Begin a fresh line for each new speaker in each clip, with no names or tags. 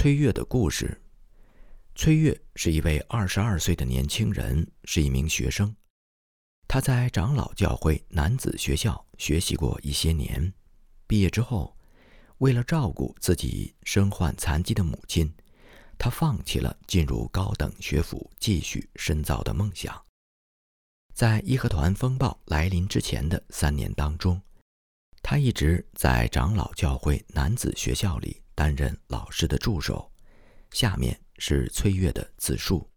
崔月的故事。崔月是一位二十二岁的年轻人，是一名学生。他在长老教会男子学校学习过一些年，毕业之后，为了照顾自己身患残疾的母亲，他放弃了进入高等学府继续深造的梦想。在义和团风暴来临之前的三年当中，他一直在长老教会男子学校里担任老师的助手。下面是崔月的自述。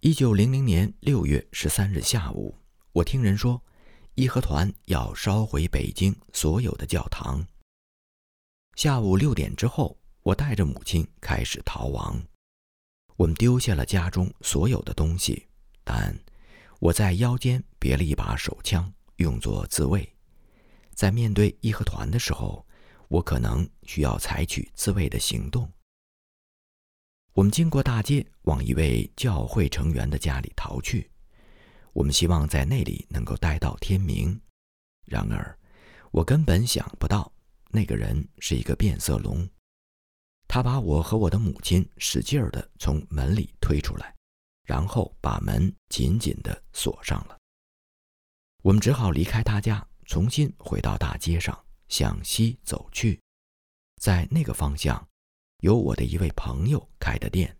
一九零零年六月十三日下午，我听人说，义和团要烧毁北京所有的教堂。下午六点之后，我带着母亲开始逃亡。我们丢下了家中所有的东西，但。我在腰间别了一把手枪，用作自卫。在面对义和团的时候，我可能需要采取自卫的行动。我们经过大街，往一位教会成员的家里逃去。我们希望在那里能够待到天明。然而，我根本想不到，那个人是一个变色龙。他把我和我的母亲使劲儿地从门里推出来。然后把门紧紧地锁上了。我们只好离开他家，重新回到大街上，向西走去。在那个方向，有我的一位朋友开的店。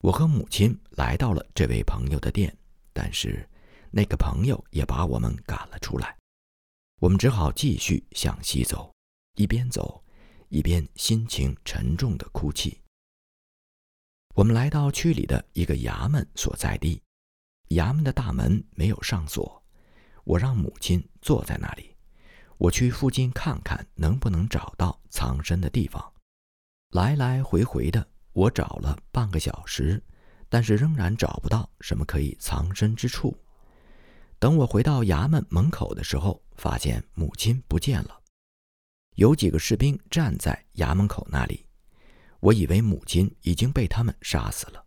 我和母亲来到了这位朋友的店，但是那个朋友也把我们赶了出来。我们只好继续向西走，一边走，一边心情沉重地哭泣。我们来到区里的一个衙门所在地，衙门的大门没有上锁。我让母亲坐在那里，我去附近看看能不能找到藏身的地方。来来回回的，我找了半个小时，但是仍然找不到什么可以藏身之处。等我回到衙门门口的时候，发现母亲不见了，有几个士兵站在衙门口那里。我以为母亲已经被他们杀死了，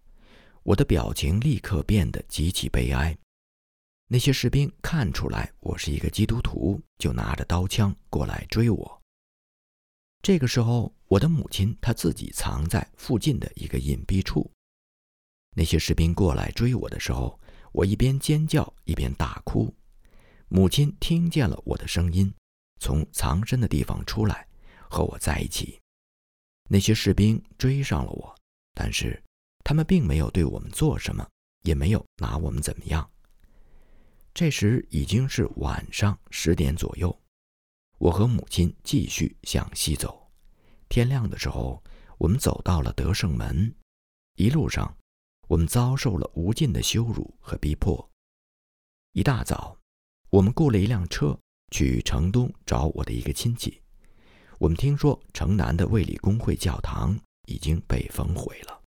我的表情立刻变得极其悲哀。那些士兵看出来我是一个基督徒，就拿着刀枪过来追我。这个时候，我的母亲她自己藏在附近的一个隐蔽处。那些士兵过来追我的时候，我一边尖叫一边大哭。母亲听见了我的声音，从藏身的地方出来，和我在一起。那些士兵追上了我，但是他们并没有对我们做什么，也没有拿我们怎么样。这时已经是晚上十点左右，我和母亲继续向西走。天亮的时候，我们走到了德胜门。一路上，我们遭受了无尽的羞辱和逼迫。一大早，我们雇了一辆车去城东找我的一个亲戚。我们听说城南的卫理公会教堂已经被焚毁了。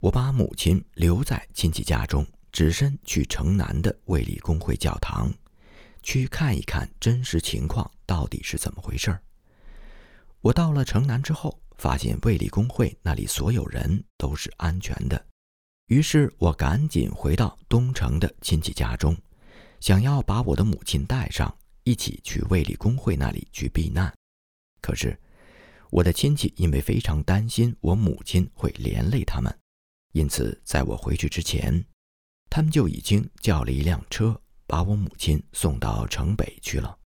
我把母亲留在亲戚家中，只身去城南的卫理公会教堂，去看一看真实情况到底是怎么回事儿。我到了城南之后，发现卫理公会那里所有人都是安全的，于是我赶紧回到东城的亲戚家中，想要把我的母亲带上，一起去卫理公会那里去避难。可是，我的亲戚因为非常担心我母亲会连累他们，因此在我回去之前，他们就已经叫了一辆车把我母亲送到城北去了。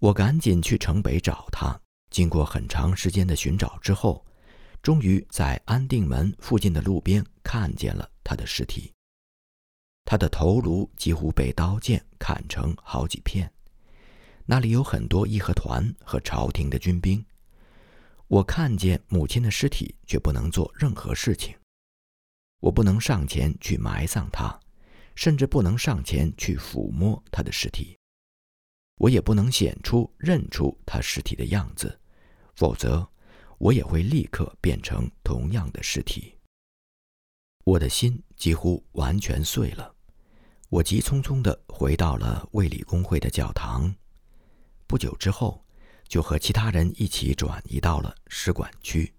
我赶紧去城北找他，经过很长时间的寻找之后，终于在安定门附近的路边看见了他的尸体。他的头颅几乎被刀剑砍成好几片。那里有很多义和团和朝廷的军兵。我看见母亲的尸体，却不能做任何事情。我不能上前去埋葬他，甚至不能上前去抚摸他的尸体。我也不能显出认出他尸体的样子，否则我也会立刻变成同样的尸体。我的心几乎完全碎了。我急匆匆地回到了卫理公会的教堂。不久之后，就和其他人一起转移到了使馆区。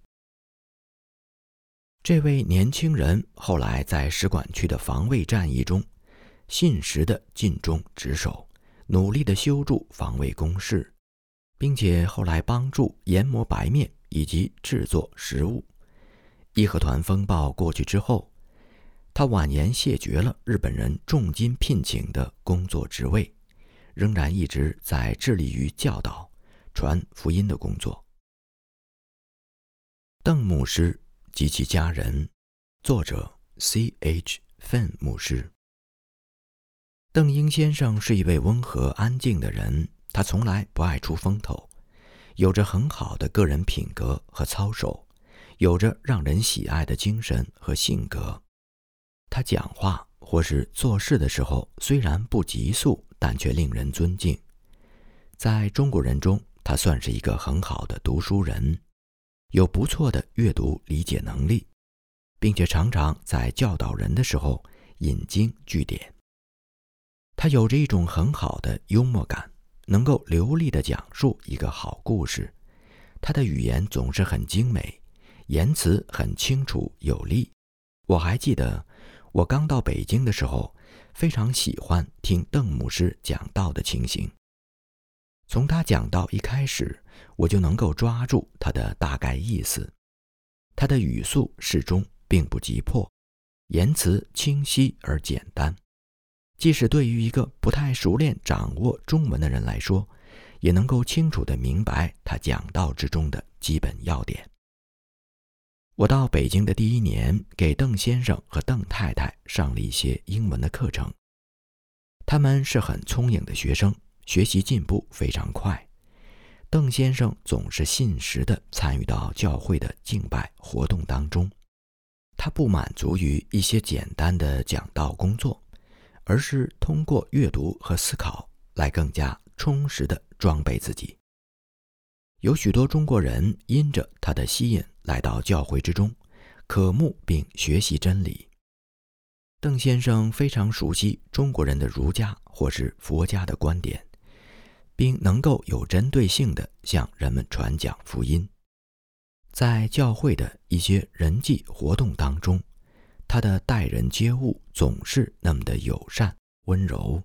这位年轻人后来在使馆区的防卫战役中，信实的尽忠职守，努力的修筑防卫工事，并且后来帮助研磨白面以及制作食物。义和团风暴过去之后，他婉言谢绝了日本人重金聘请的工作职位，仍然一直在致力于教导、传福音的工作。邓牧师及其家人，作者 C.H. 范牧师。邓英先生是一位温和安静的人，他从来不爱出风头，有着很好的个人品格和操守，有着让人喜爱的精神和性格。他讲话或是做事的时候，虽然不急速，但却令人尊敬。在中国人中，他算是一个很好的读书人，有不错的阅读理解能力，并且常常在教导人的时候引经据典。他有着一种很好的幽默感，能够流利地讲述一个好故事。他的语言总是很精美，言辞很清楚有力。我还记得，我刚到北京的时候，非常喜欢听邓牧师讲道的情形。从他讲道一开始，我就能够抓住他的大概意思。他的语速适中，并不急迫，言辞清晰而简单。即使对于一个不太熟练掌握中文的人来说，也能够清楚地明白他讲道之中的基本要点。我到北京的第一年，给邓先生和邓太太上了一些英文的课程。他们是很聪颖的学生，学习进步非常快。邓先生总是信实地参与到教会的敬拜活动当中，他不满足于一些简单的讲道工作。而是通过阅读和思考来更加充实地装备自己。有许多中国人因着他的吸引来到教会之中，渴慕并学习真理。邓先生非常熟悉中国人的儒家或是佛家的观点，并能够有针对性地向人们传讲福音。在教会的一些人际活动当中。他的待人接物总是那么的友善温柔。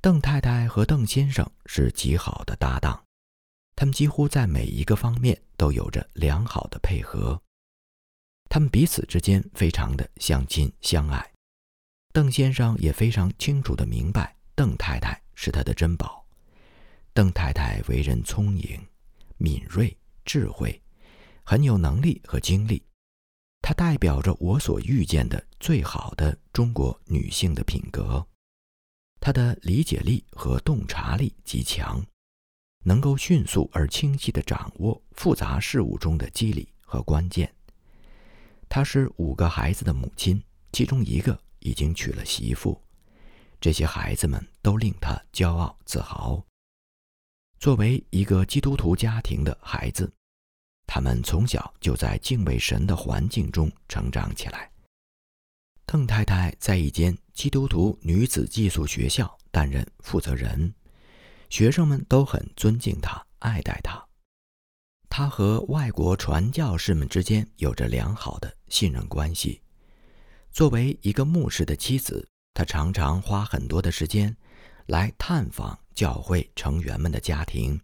邓太太和邓先生是极好的搭档，他们几乎在每一个方面都有着良好的配合。他们彼此之间非常的相亲相爱。邓先生也非常清楚的明白，邓太太是他的珍宝。邓太太为人聪颖、敏锐、智慧，很有能力和精力。她代表着我所遇见的最好的中国女性的品格。她的理解力和洞察力极强，能够迅速而清晰地掌握复杂事物中的机理和关键。她是五个孩子的母亲，其中一个已经娶了媳妇。这些孩子们都令她骄傲自豪。作为一个基督徒家庭的孩子。他们从小就在敬畏神的环境中成长起来。邓太太在一间基督徒女子寄宿学校担任负责人，学生们都很尊敬她、爱戴她。她和外国传教士们之间有着良好的信任关系。作为一个牧师的妻子，她常常花很多的时间来探访教会成员们的家庭。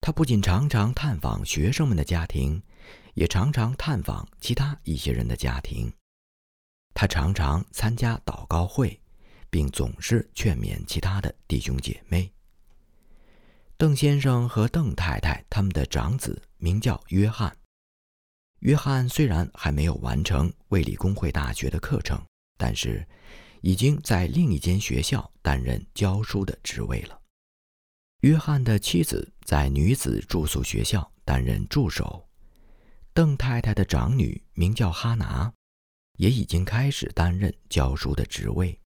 他不仅常常探访学生们的家庭，也常常探访其他一些人的家庭。他常常参加祷告会，并总是劝勉其他的弟兄姐妹。邓先生和邓太太他们的长子名叫约翰。约翰虽然还没有完成卫理公会大学的课程，但是已经在另一间学校担任教书的职位了。约翰的妻子在女子住宿学校担任助手，邓太太的长女名叫哈拿，也已经开始担任教书的职位。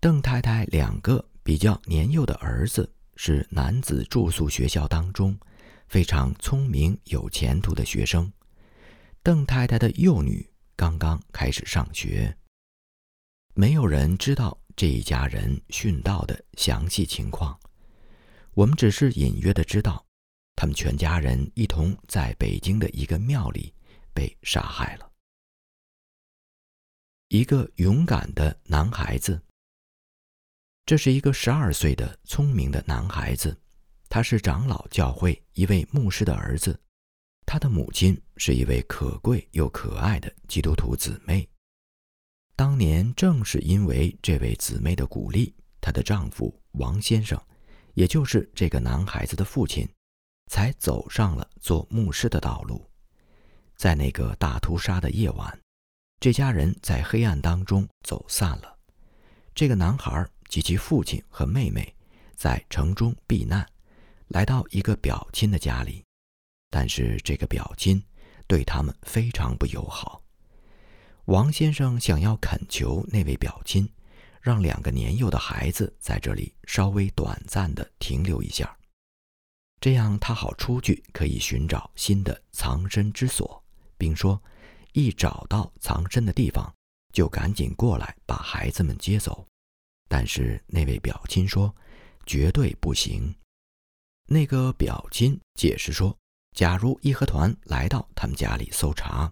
邓太太两个比较年幼的儿子是男子住宿学校当中非常聪明有前途的学生。邓太太的幼女刚刚开始上学。没有人知道这一家人殉道的详细情况。我们只是隐约的知道，他们全家人一同在北京的一个庙里被杀害了。一个勇敢的男孩子。这是一个十二岁的聪明的男孩子，他是长老教会一位牧师的儿子，他的母亲是一位可贵又可爱的基督徒姊妹。当年正是因为这位姊妹的鼓励，她的丈夫王先生，也就是这个男孩子的父亲，才走上了做牧师的道路。在那个大屠杀的夜晚，这家人在黑暗当中走散了。这个男孩及其父亲和妹妹在城中避难，来到一个表亲的家里，但是这个表亲对他们非常不友好。王先生想要恳求那位表亲，让两个年幼的孩子在这里稍微短暂的停留一下，这样他好出去可以寻找新的藏身之所。并说：“一找到藏身的地方，就赶紧过来把孩子们接走。”但是那位表亲说：“绝对不行。”那个表亲解释说：“假如义和团来到他们家里搜查，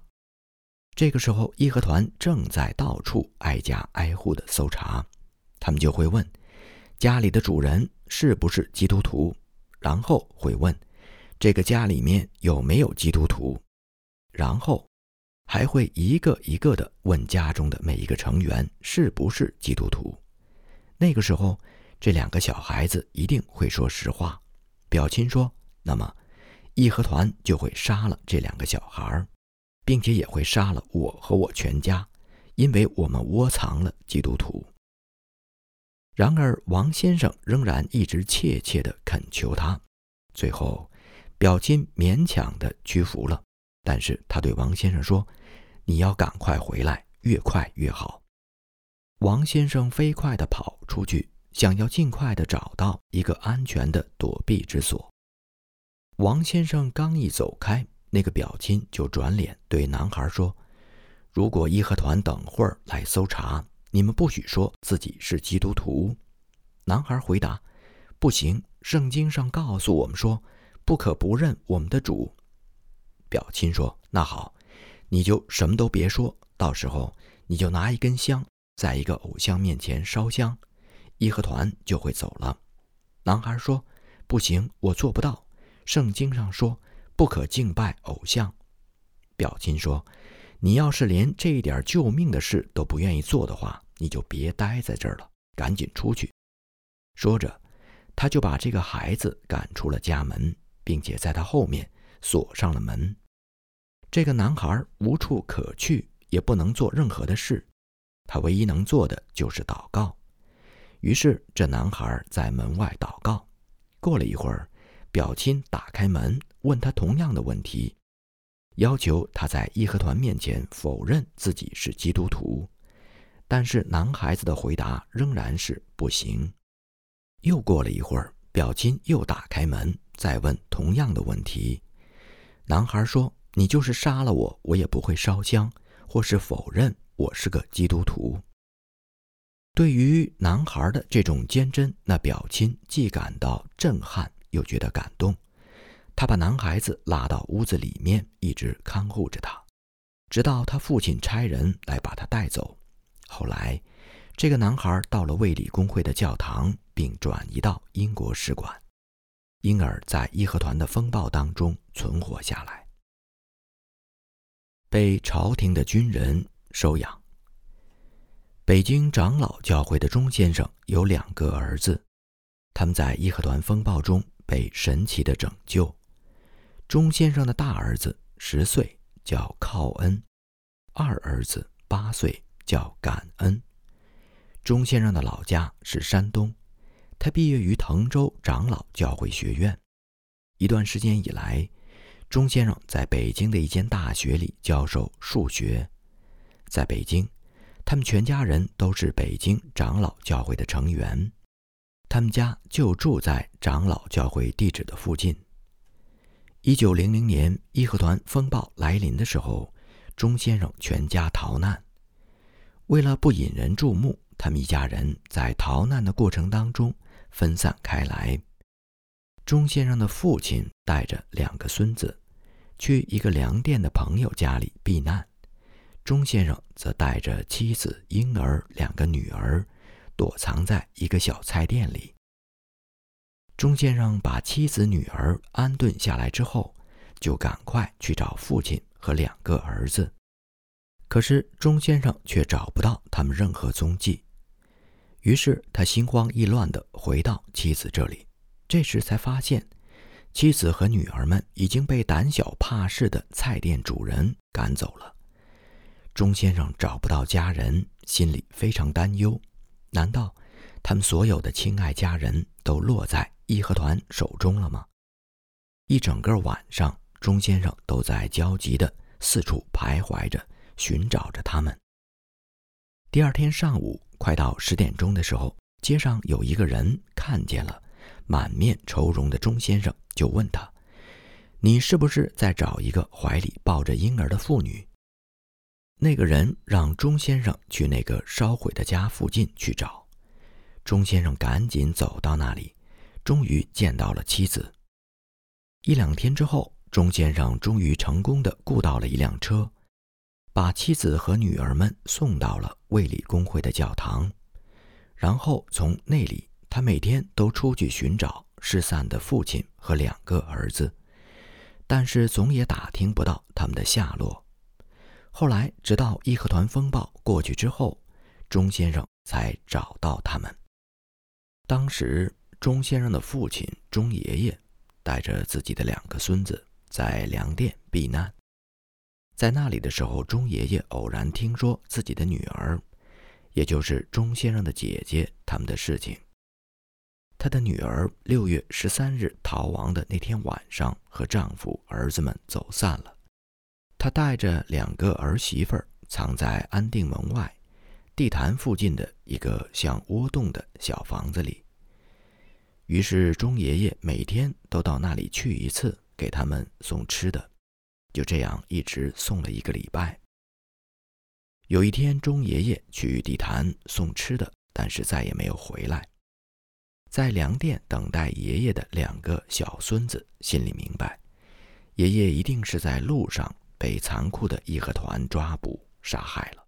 这个时候义和团正在到处挨家挨户的搜查，他们就会问家里的主人是不是基督徒，然后会问这个家里面有没有基督徒。”然后，还会一个一个的问家中的每一个成员是不是基督徒。那个时候，这两个小孩子一定会说实话。表亲说：“那么，义和团就会杀了这两个小孩儿，并且也会杀了我和我全家，因为我们窝藏了基督徒。”然而，王先生仍然一直切切的恳求他。最后，表亲勉强的屈服了。但是他对王先生说：“你要赶快回来，越快越好。”王先生飞快地跑出去，想要尽快地找到一个安全的躲避之所。王先生刚一走开，那个表亲就转脸对男孩说：“如果义和团等会儿来搜查，你们不许说自己是基督徒。”男孩回答：“不行，圣经上告诉我们说，不可不认我们的主。”表亲说：“那好，你就什么都别说，到时候你就拿一根香，在一个偶像面前烧香，义和团就会走了。”男孩说：“不行，我做不到。圣经上说不可敬拜偶像。”表亲说：“你要是连这一点救命的事都不愿意做的话，你就别待在这儿了，赶紧出去。”说着，他就把这个孩子赶出了家门，并且在他后面。锁上了门，这个男孩无处可去，也不能做任何的事，他唯一能做的就是祷告。于是，这男孩在门外祷告。过了一会儿，表亲打开门，问他同样的问题，要求他在义和团面前否认自己是基督徒。但是，男孩子的回答仍然是不行。又过了一会儿，表亲又打开门，再问同样的问题。男孩说：“你就是杀了我，我也不会烧香，或是否认我是个基督徒。”对于男孩的这种坚贞，那表亲既感到震撼，又觉得感动。他把男孩子拉到屋子里面，一直看护着他，直到他父亲差人来把他带走。后来，这个男孩到了卫理公会的教堂，并转移到英国使馆。因而，在义和团的风暴当中存活下来，被朝廷的军人收养。北京长老教会的钟先生有两个儿子，他们在义和团风暴中被神奇的拯救。钟先生的大儿子十岁，叫靠恩；二儿子八岁，叫感恩。钟先生的老家是山东。他毕业于滕州长老教会学院。一段时间以来，钟先生在北京的一间大学里教授数学。在北京，他们全家人都是北京长老教会的成员。他们家就住在长老教会地址的附近。一九零零年义和团风暴来临的时候，钟先生全家逃难。为了不引人注目，他们一家人在逃难的过程当中。分散开来，钟先生的父亲带着两个孙子，去一个粮店的朋友家里避难；钟先生则带着妻子、婴儿两个女儿，躲藏在一个小菜店里。钟先生把妻子、女儿安顿下来之后，就赶快去找父亲和两个儿子。可是钟先生却找不到他们任何踪迹，于是他心慌意乱地回到妻子这里。这时才发现，妻子和女儿们已经被胆小怕事的菜店主人赶走了。钟先生找不到家人，心里非常担忧。难道他们所有的亲爱家人都落在义和团手中了吗？一整个晚上，钟先生都在焦急地四处徘徊着。寻找着他们。第二天上午快到十点钟的时候，街上有一个人看见了满面愁容的钟先生，就问他：“你是不是在找一个怀里抱着婴儿的妇女？”那个人让钟先生去那个烧毁的家附近去找。钟先生赶紧走到那里，终于见到了妻子。一两天之后，钟先生终于成功的雇到了一辆车。把妻子和女儿们送到了卫理公会的教堂，然后从那里，他每天都出去寻找失散的父亲和两个儿子，但是总也打听不到他们的下落。后来，直到义和团风暴过去之后，钟先生才找到他们。当时，钟先生的父亲钟爷爷带着自己的两个孙子在粮店避难。在那里的时候，钟爷爷偶然听说自己的女儿，也就是钟先生的姐姐他们的事情。他的女儿六月十三日逃亡的那天晚上，和丈夫、儿子们走散了。他带着两个儿媳妇儿藏在安定门外地坛附近的一个像窝洞的小房子里。于是钟爷爷每天都到那里去一次，给他们送吃的。就这样一直送了一个礼拜。有一天，钟爷爷去地坛送吃的，但是再也没有回来。在粮店等待爷爷的两个小孙子心里明白，爷爷一定是在路上被残酷的义和团抓捕杀害了。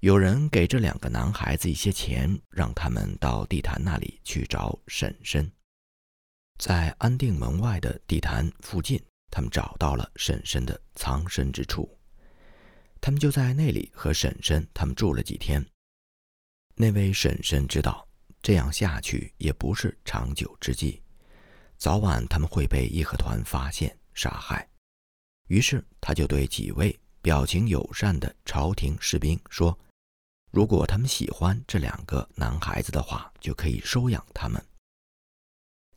有人给这两个男孩子一些钱，让他们到地坛那里去找婶婶。在安定门外的地坛附近。他们找到了婶婶的藏身之处，他们就在那里和婶婶他们住了几天。那位婶婶知道这样下去也不是长久之计，早晚他们会被义和团发现杀害。于是他就对几位表情友善的朝廷士兵说：“如果他们喜欢这两个男孩子的话，就可以收养他们。”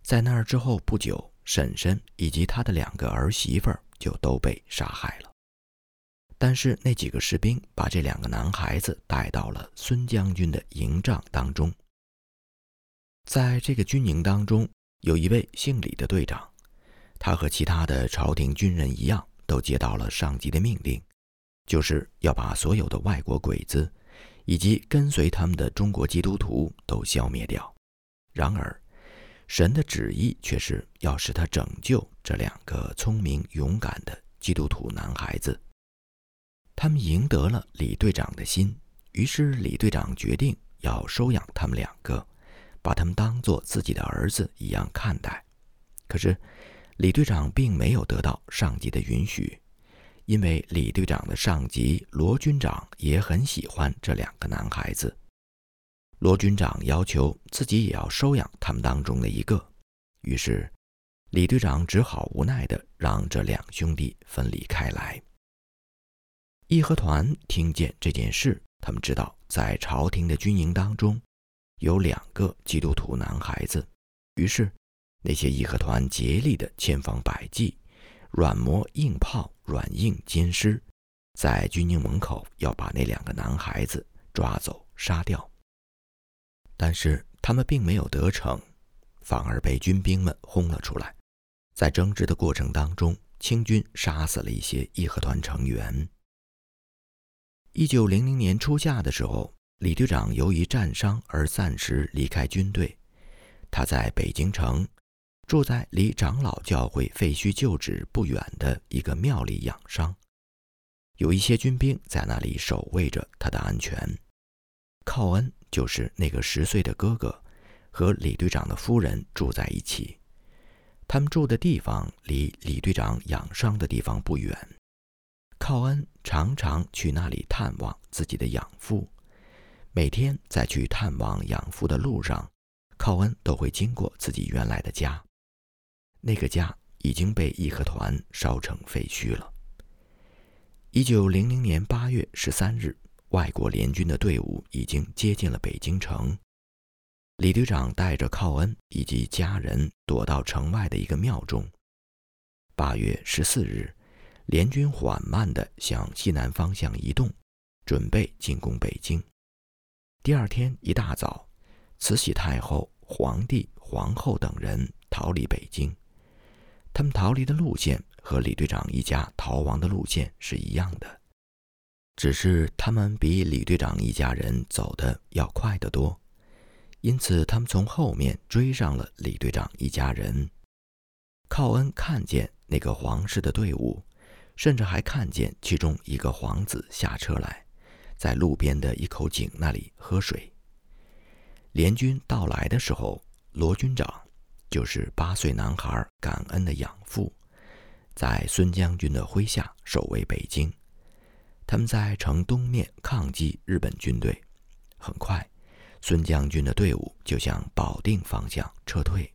在那儿之后不久。婶婶以及他的两个儿媳妇就都被杀害了，但是那几个士兵把这两个男孩子带到了孙将军的营帐当中。在这个军营当中，有一位姓李的队长，他和其他的朝廷军人一样，都接到了上级的命令，就是要把所有的外国鬼子以及跟随他们的中国基督徒都消灭掉。然而，神的旨意却是要使他拯救这两个聪明勇敢的基督徒男孩子。他们赢得了李队长的心，于是李队长决定要收养他们两个，把他们当做自己的儿子一样看待。可是，李队长并没有得到上级的允许，因为李队长的上级罗军长也很喜欢这两个男孩子。罗军长要求自己也要收养他们当中的一个，于是李队长只好无奈地让这两兄弟分离开来。义和团听见这件事，他们知道在朝廷的军营当中有两个基督徒男孩子，于是那些义和团竭力的千方百计，软磨硬泡，软硬兼施，在军营门口要把那两个男孩子抓走杀掉。但是他们并没有得逞，反而被军兵们轰了出来。在争执的过程当中，清军杀死了一些义和团成员。一九零零年初夏的时候，李队长由于战伤而暂时离开军队。他在北京城住在离长老教会废墟旧址不远的一个庙里养伤，有一些军兵在那里守卫着他的安全。靠恩。就是那个十岁的哥哥，和李队长的夫人住在一起。他们住的地方离李队长养伤的地方不远。靠恩常常去那里探望自己的养父。每天在去探望养父的路上，靠恩都会经过自己原来的家。那个家已经被义和团烧成废墟了。一九零零年八月十三日，外国联军的队伍已经接近了北京城。李队长带着靠恩以及家人躲到城外的一个庙中。八月十四日，联军缓慢地向西南方向移动，准备进攻北京。第二天一大早，慈禧太后、皇帝、皇后等人逃离北京。他们逃离的路线和李队长一家逃亡的路线是一样的，只是他们比李队长一家人走的要快得多，因此他们从后面追上了李队长一家人。靠恩看见那个皇室的队伍，甚至还看见其中一个皇子下车来。在路边的一口井那里喝水。联军到来的时候，罗军长就是八岁男孩感恩的养父，在孙将军的麾下守卫北京。他们在城东面抗击日本军队。很快，孙将军的队伍就向保定方向撤退。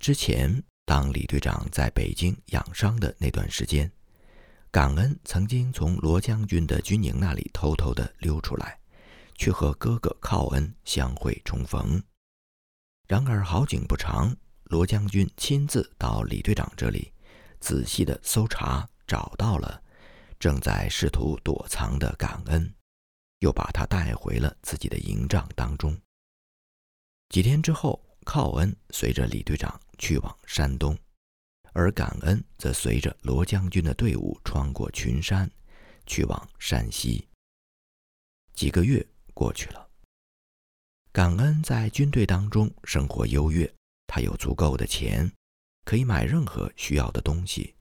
之前，当李队长在北京养伤的那段时间。感恩曾经从罗将军的军营那里偷偷地溜出来，去和哥哥靠恩相会重逢。然而好景不长，罗将军亲自到李队长这里，仔细地搜查，找到了正在试图躲藏的感恩，又把他带回了自己的营帐当中。几天之后，靠恩随着李队长去往山东。而感恩则随着罗将军的队伍穿过群山，去往山西。几个月过去了，感恩在军队当中生活优越，他有足够的钱，可以买任何需要的东西。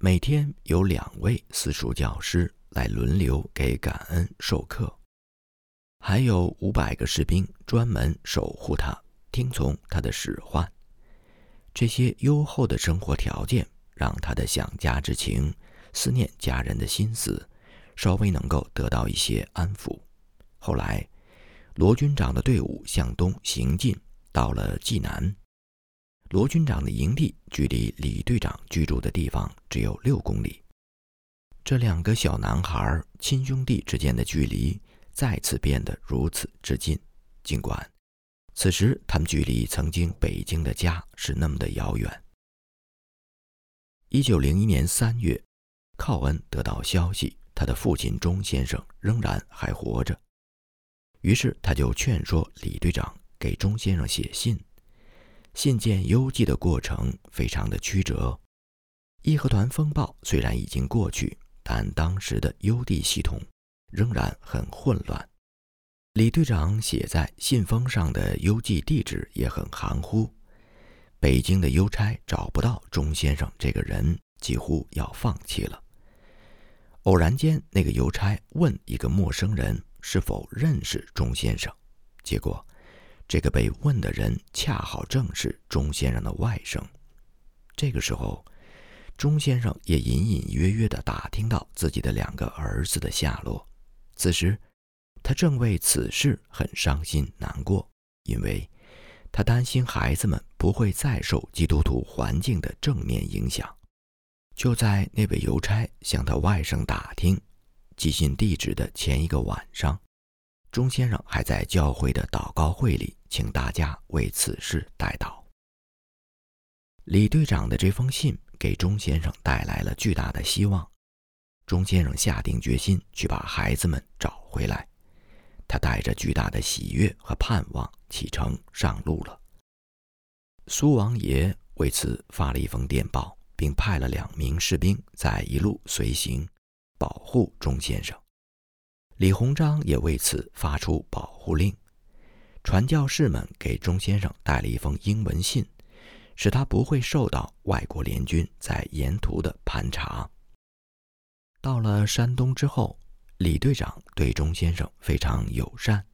每天有两位私塾教师来轮流给感恩授课，还有五百个士兵专门守护他，听从他的使唤。这些优厚的生活条件让他的想家之情、思念家人的心思稍微能够得到一些安抚。后来，罗军长的队伍向东行进，到了济南。罗军长的营地距离李队长居住的地方只有六公里。这两个小男孩亲兄弟之间的距离再次变得如此之近，尽管。此时，他们距离曾经北京的家是那么的遥远。一九零一年三月，靠恩得到消息，他的父亲钟先生仍然还活着，于是他就劝说李队长给钟先生写信。信件邮寄的过程非常的曲折。义和团风暴虽然已经过去，但当时的邮递系统仍然很混乱。李队长写在信封上的邮寄地址也很含糊。北京的邮差找不到钟先生这个人，几乎要放弃了。偶然间，那个邮差问一个陌生人是否认识钟先生，结果，这个被问的人恰好正是钟先生的外甥。这个时候，钟先生也隐隐约约地打听到自己的两个儿子的下落。此时。他正为此事很伤心难过，因为他担心孩子们不会再受基督徒环境的正面影响。就在那位邮差向他外甥打听寄信地址的前一个晚上，钟先生还在教会的祷告会里，请大家为此事代祷。李队长的这封信给钟先生带来了巨大的希望，钟先生下定决心去把孩子们找回来。他带着巨大的喜悦和盼望启程上路了。苏王爷为此发了一封电报，并派了两名士兵在一路随行，保护钟先生。李鸿章也为此发出保护令。传教士们给钟先生带了一封英文信，使他不会受到外国联军在沿途的盘查。到了山东之后。李队长对钟先生非常友善，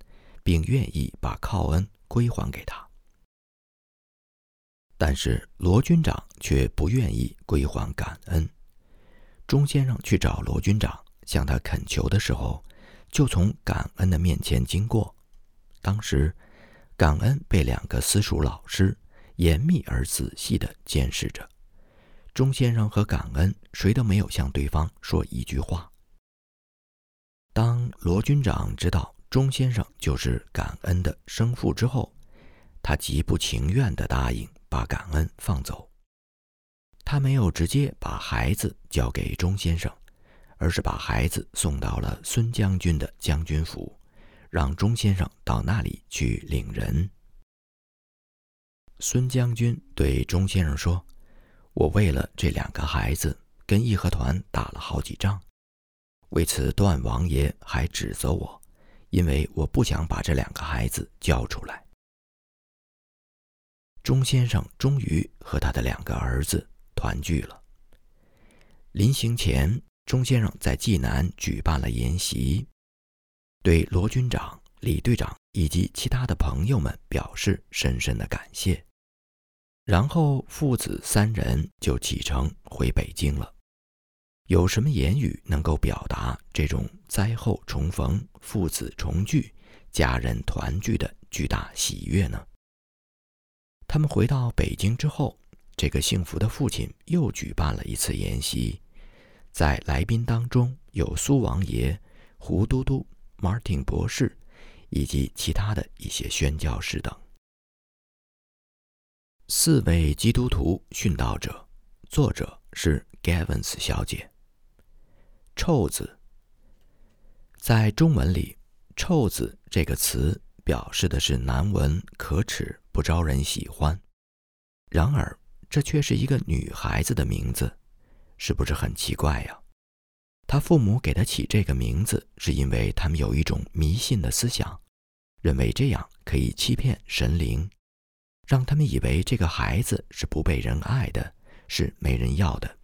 并愿意把靠恩归还给他。但是罗军长却不愿意归还感恩。钟先生去找罗军长，向他恳求的时候，就从感恩的面前经过。当时，感恩被两个私塾老师严密而仔细地监视着。钟先生和感恩谁都没有向对方说一句话。当罗军长知道钟先生就是感恩的生父之后，他极不情愿地答应把感恩放走。他没有直接把孩子交给钟先生，而是把孩子送到了孙将军的将军府，让钟先生到那里去领人。孙将军对钟先生说：“我为了这两个孩子，跟义和团打了好几仗。”为此，段王爷还指责我，因为我不想把这两个孩子交出来。钟先生终于和他的两个儿子团聚了。临行前，钟先生在济南举办了宴席，对罗军长、李队长以及其他的朋友们表示深深的感谢。然后，父子三人就启程回北京了。有什么言语能够表达这种灾后重逢、父子重聚、家人团聚的巨大喜悦呢？他们回到北京之后，这个幸福的父亲又举办了一次宴席，在来宾当中有苏王爷、胡都督、Martin 博士，以及其他的一些宣教士等。四位基督徒殉道者，作者是 Gavins 小姐。臭子，在中文里，“臭子”这个词表示的是难闻、可耻、不招人喜欢。然而，这却是一个女孩子的名字，是不是很奇怪呀？他父母给她起这个名字，是因为他们有一种迷信的思想，认为这样可以欺骗神灵，让他们以为这个孩子是不被人爱的，是没人要的。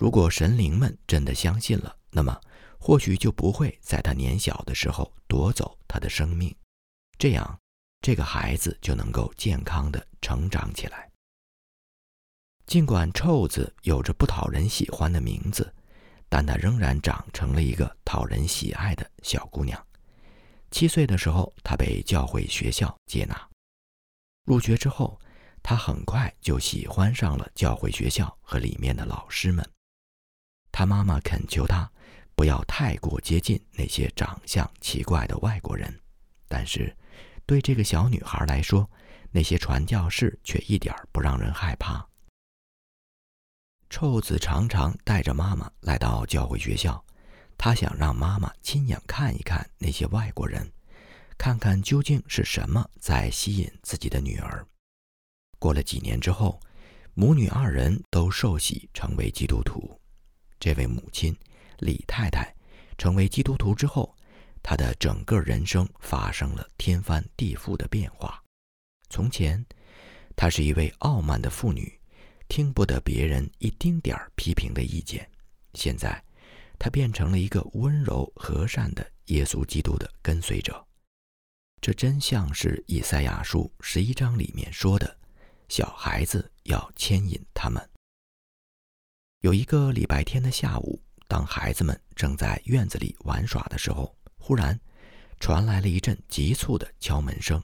如果神灵们真的相信了，那么或许就不会在他年小的时候夺走他的生命，这样这个孩子就能够健康的成长起来。尽管臭子有着不讨人喜欢的名字，但她仍然长成了一个讨人喜爱的小姑娘。七岁的时候，她被教会学校接纳，入学之后，她很快就喜欢上了教会学校和里面的老师们。他妈妈恳求他不要太过接近那些长相奇怪的外国人，但是对这个小女孩来说，那些传教士却一点不让人害怕。臭子常常带着妈妈来到教会学校，他想让妈妈亲眼看一看那些外国人，看看究竟是什么在吸引自己的女儿。过了几年之后，母女二人都受洗成为基督徒。这位母亲，李太太，成为基督徒之后，她的整个人生发生了天翻地覆的变化。从前，她是一位傲慢的妇女，听不得别人一丁点儿批评的意见；现在，他变成了一个温柔和善的耶稣基督的跟随者。这真像是以赛亚书十一章里面说的：“小孩子要牵引他们。”有一个礼拜天的下午，当孩子们正在院子里玩耍的时候，忽然传来了一阵急促的敲门声。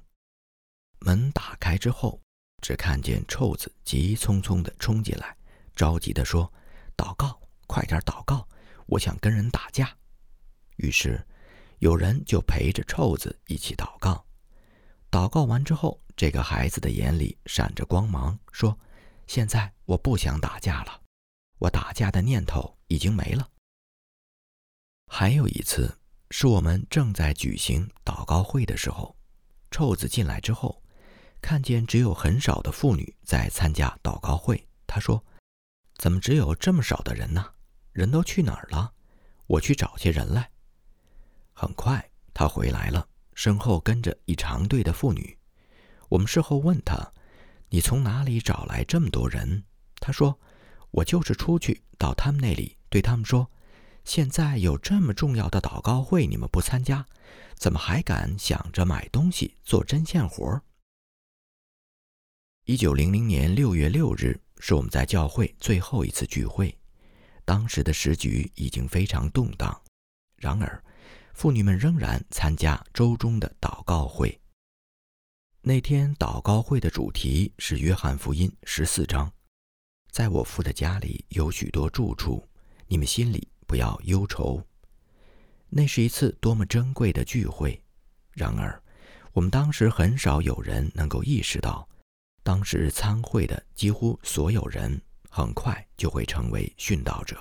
门打开之后，只看见臭子急匆匆地冲进来，着急地说：“祷告，快点祷告！我想跟人打架。”于是有人就陪着臭子一起祷告。祷告完之后，这个孩子的眼里闪着光芒，说：“现在我不想打架了。”我打架的念头已经没了。还有一次，是我们正在举行祷告会的时候，臭子进来之后，看见只有很少的妇女在参加祷告会。他说：“怎么只有这么少的人呢？人都去哪儿了？我去找些人来。”很快，他回来了，身后跟着一长队的妇女。我们事后问他：“你从哪里找来这么多人？”他说。我就是出去到他们那里，对他们说：“现在有这么重要的祷告会，你们不参加，怎么还敢想着买东西做针线活？”一九零零年六月六日是我们在教会最后一次聚会，当时的时局已经非常动荡，然而妇女们仍然参加周中的祷告会。那天祷告会的主题是《约翰福音》十四章，在我父的家里有许多住处，你们心里不要忧愁。那是一次多么珍贵的聚会！然而，我们当时很少有人能够意识到，当时参会的几乎所有人很快就会成为殉道者。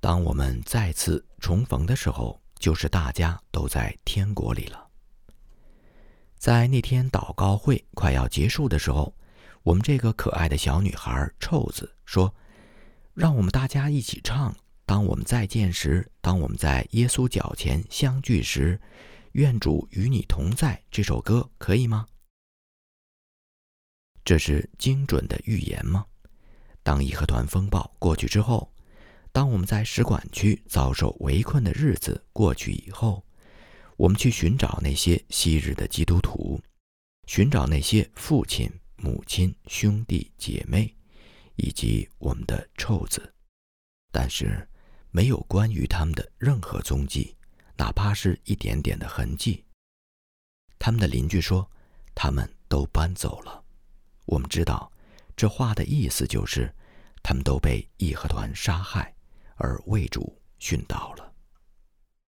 当我们再次重逢的时候，就是大家都在天国里了。在那天祷告会快要结束的时候，我们这个可爱的小女孩臭子说：“让我们大家一起唱。”当我们再见时，当我们在耶稣脚前相聚时，愿主与你同在。这首歌可以吗？这是精准的预言吗？当义和团风暴过去之后，当我们在使馆区遭受围困的日子过去以后，我们去寻找那些昔日的基督徒，寻找那些父亲、母亲、兄弟姐妹，以及我们的臭子，但是。没有关于他们的任何踪迹，哪怕是一点点的痕迹。他们的邻居说，他们都搬走了。我们知道，这话的意思就是，他们都被义和团杀害，而魏主殉道了。